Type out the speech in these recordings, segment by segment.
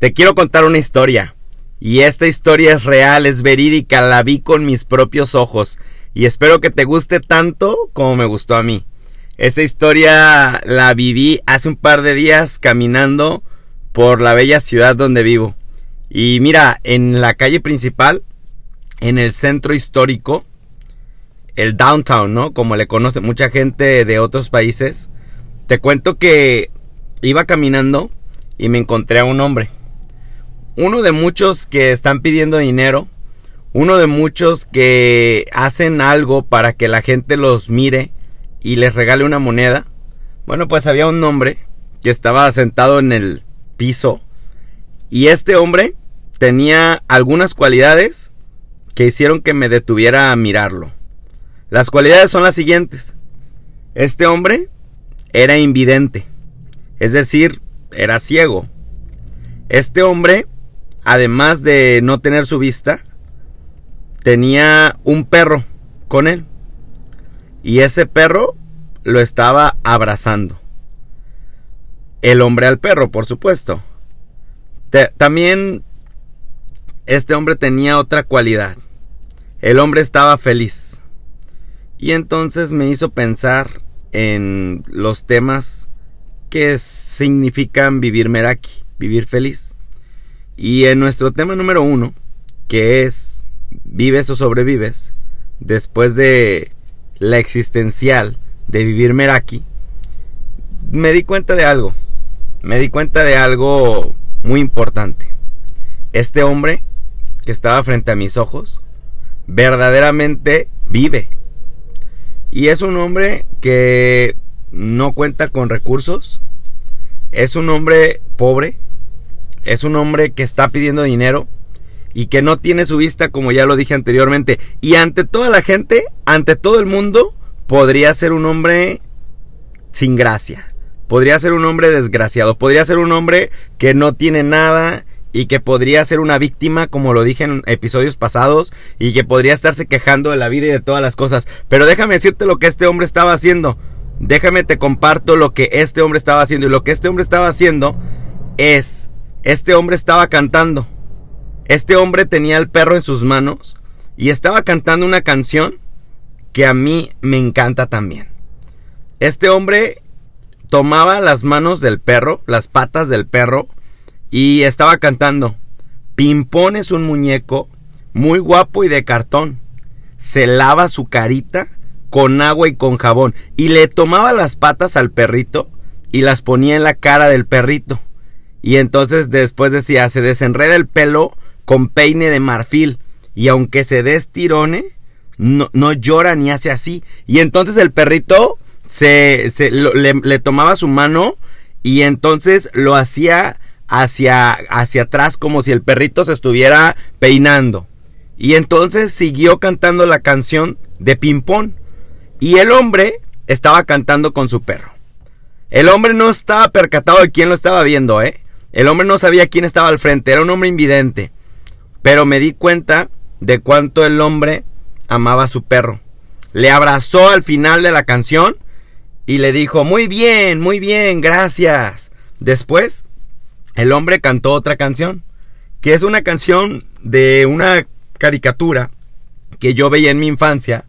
Te quiero contar una historia. Y esta historia es real, es verídica, la vi con mis propios ojos. Y espero que te guste tanto como me gustó a mí. Esta historia la viví hace un par de días caminando por la bella ciudad donde vivo. Y mira, en la calle principal, en el centro histórico, el downtown, ¿no? Como le conoce mucha gente de otros países. Te cuento que iba caminando y me encontré a un hombre uno de muchos que están pidiendo dinero, uno de muchos que hacen algo para que la gente los mire y les regale una moneda. Bueno, pues había un hombre que estaba sentado en el piso y este hombre tenía algunas cualidades que hicieron que me detuviera a mirarlo. Las cualidades son las siguientes. Este hombre era invidente, es decir, era ciego. Este hombre además de no tener su vista, tenía un perro con él. Y ese perro lo estaba abrazando. El hombre al perro, por supuesto. también este hombre tenía otra cualidad. El hombre estaba feliz. Y entonces me hizo pensar en los temas que significan vivir Meraki, vivir feliz. Y en nuestro tema número uno, que es vives o sobrevives, después de la existencial de vivir Meraki, me di cuenta de algo. Me di cuenta de algo muy importante. Este hombre que estaba frente a mis ojos, verdaderamente vive. Y es un hombre que no cuenta con recursos. Es un hombre pobre es un hombre que está pidiendo dinero y que no tiene su vista como ya lo dije anteriormente. Y ante toda la gente, ante todo el mundo, podría ser un hombre sin gracia. Podría ser un hombre desgraciado. Podría ser un hombre que no tiene nada y que podría ser una víctima, como lo dije en episodios pasados, y que podría estarse quejando de la vida y de todas las cosas. Pero déjame decirte lo que este hombre estaba haciendo. Déjame te comparto lo que este hombre estaba haciendo. Y lo que este hombre estaba haciendo es este hombre estaba cantando. Este hombre tenía el perro en sus manos y estaba cantando una canción que a mí me encanta también. Este hombre tomaba las manos del perro, las patas del perro, y estaba cantando. Pimpón es un muñeco muy guapo y de cartón. Se lava su carita con agua y con jabón y le tomaba las patas al perrito y las ponía en la cara del perrito. Y entonces después decía, se desenreda el pelo con peine de marfil. Y aunque se destirone, no, no llora ni hace así. Y entonces el perrito se, le, tomaba su mano y entonces lo hacía hacia, hacia atrás como si el perrito se estuviera peinando. Y entonces siguió cantando la canción de Pimpón. Y el hombre estaba cantando con su perro. El hombre no estaba percatado de quién lo estaba viendo, ¿eh? El hombre no sabía quién estaba al frente, era un hombre invidente. Pero me di cuenta de cuánto el hombre amaba a su perro. Le abrazó al final de la canción y le dijo, muy bien, muy bien, gracias. Después, el hombre cantó otra canción, que es una canción de una caricatura que yo veía en mi infancia.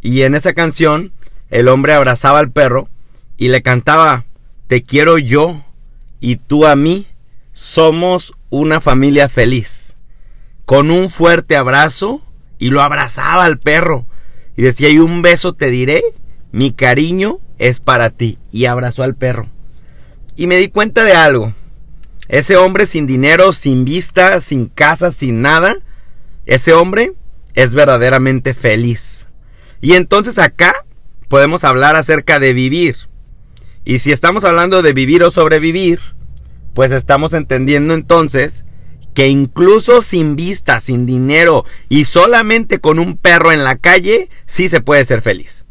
Y en esa canción, el hombre abrazaba al perro y le cantaba, te quiero yo y tú a mí somos una familia feliz. Con un fuerte abrazo y lo abrazaba al perro y decía, y un beso te diré, mi cariño es para ti. Y abrazó al perro. Y me di cuenta de algo. Ese hombre sin dinero, sin vista, sin casa, sin nada, ese hombre es verdaderamente feliz. Y entonces acá podemos hablar acerca de vivir. Y si estamos hablando de vivir o sobrevivir, pues estamos entendiendo entonces que incluso sin vista, sin dinero y solamente con un perro en la calle, sí se puede ser feliz.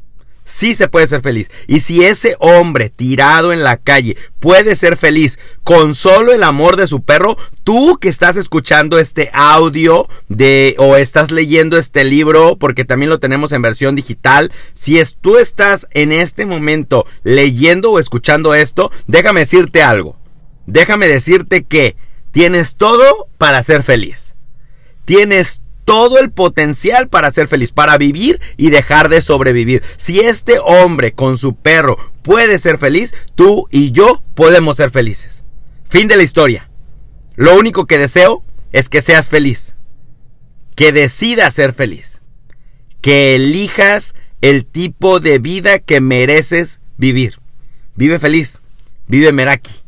Sí se puede ser feliz. Y si ese hombre tirado en la calle puede ser feliz con solo el amor de su perro, tú que estás escuchando este audio de o estás leyendo este libro, porque también lo tenemos en versión digital, si es, tú estás en este momento leyendo o escuchando esto, déjame decirte algo déjame decirte que Tienes todo para ser feliz. Tienes todo el potencial para ser feliz, para vivir y dejar de sobrevivir. Si este hombre con su perro puede ser feliz, tú y yo podemos ser felices. Fin de la historia. Lo único que deseo es que seas feliz. Que decidas ser feliz. Que elijas el tipo de vida que mereces vivir. Vive feliz. Vive Meraki.